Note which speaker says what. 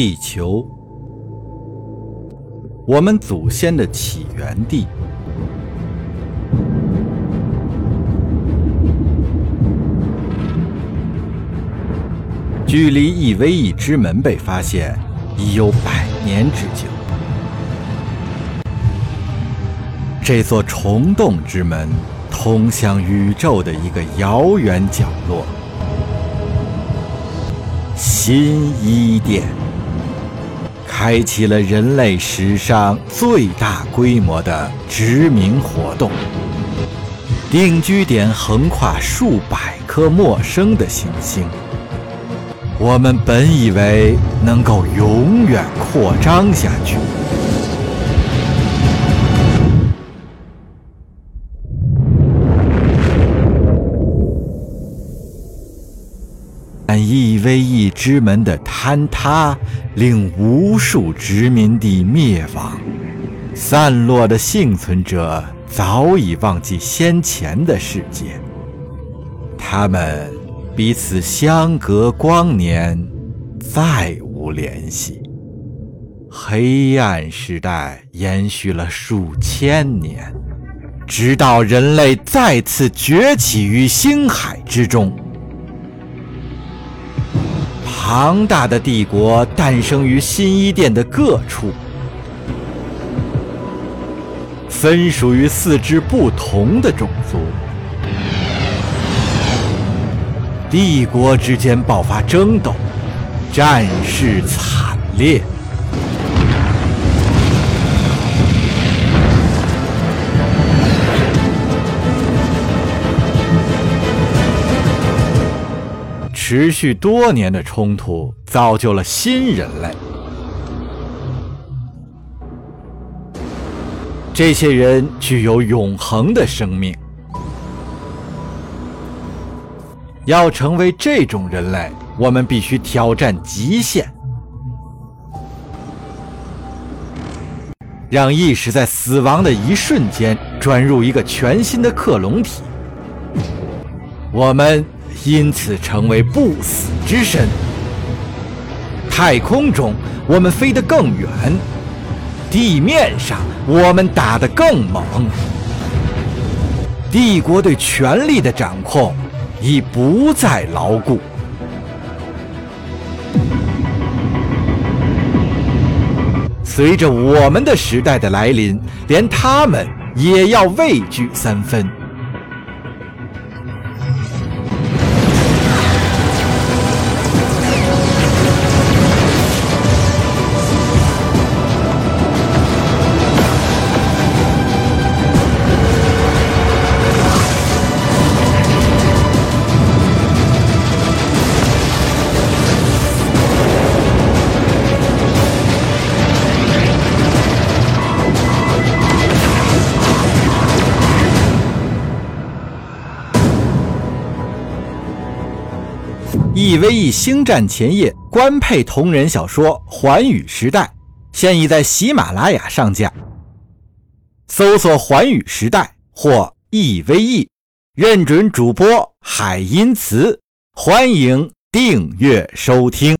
Speaker 1: 地球，我们祖先的起源地。距离 EVE 之门被发现已有百年之久。这座虫洞之门通向宇宙的一个遥远角落——新伊甸，开启了人类史上最大规模的殖民活动。定居点横跨数百颗陌生的行星。我们本以为能够永远扩张下去，但 EVE 之门的坍塌令无数殖民地灭亡，散落的幸存者早已忘记先前的世界，他们。彼此相隔光年，再无联系。黑暗时代延续了数千年，直到人类再次崛起于星海之中。庞大的帝国诞生于新伊甸的各处，分属于四支不同的种族。帝国之间爆发争斗，战事惨烈，持续多年的冲突造就了新人类。这些人具有永恒的生命。要成为这种人类，我们必须挑战极限，让意识在死亡的一瞬间转入一个全新的克隆体。我们因此成为不死之身。太空中，我们飞得更远；地面上，我们打得更猛。帝国对权力的掌控。已不再牢固。随着我们的时代的来临，连他们也要畏惧三分。EVE 星战前夜官配同人小说《寰宇时代》现已在喜马拉雅上架，搜索“寰宇时代”或 EVE，认准主播海音词，欢迎订阅收听。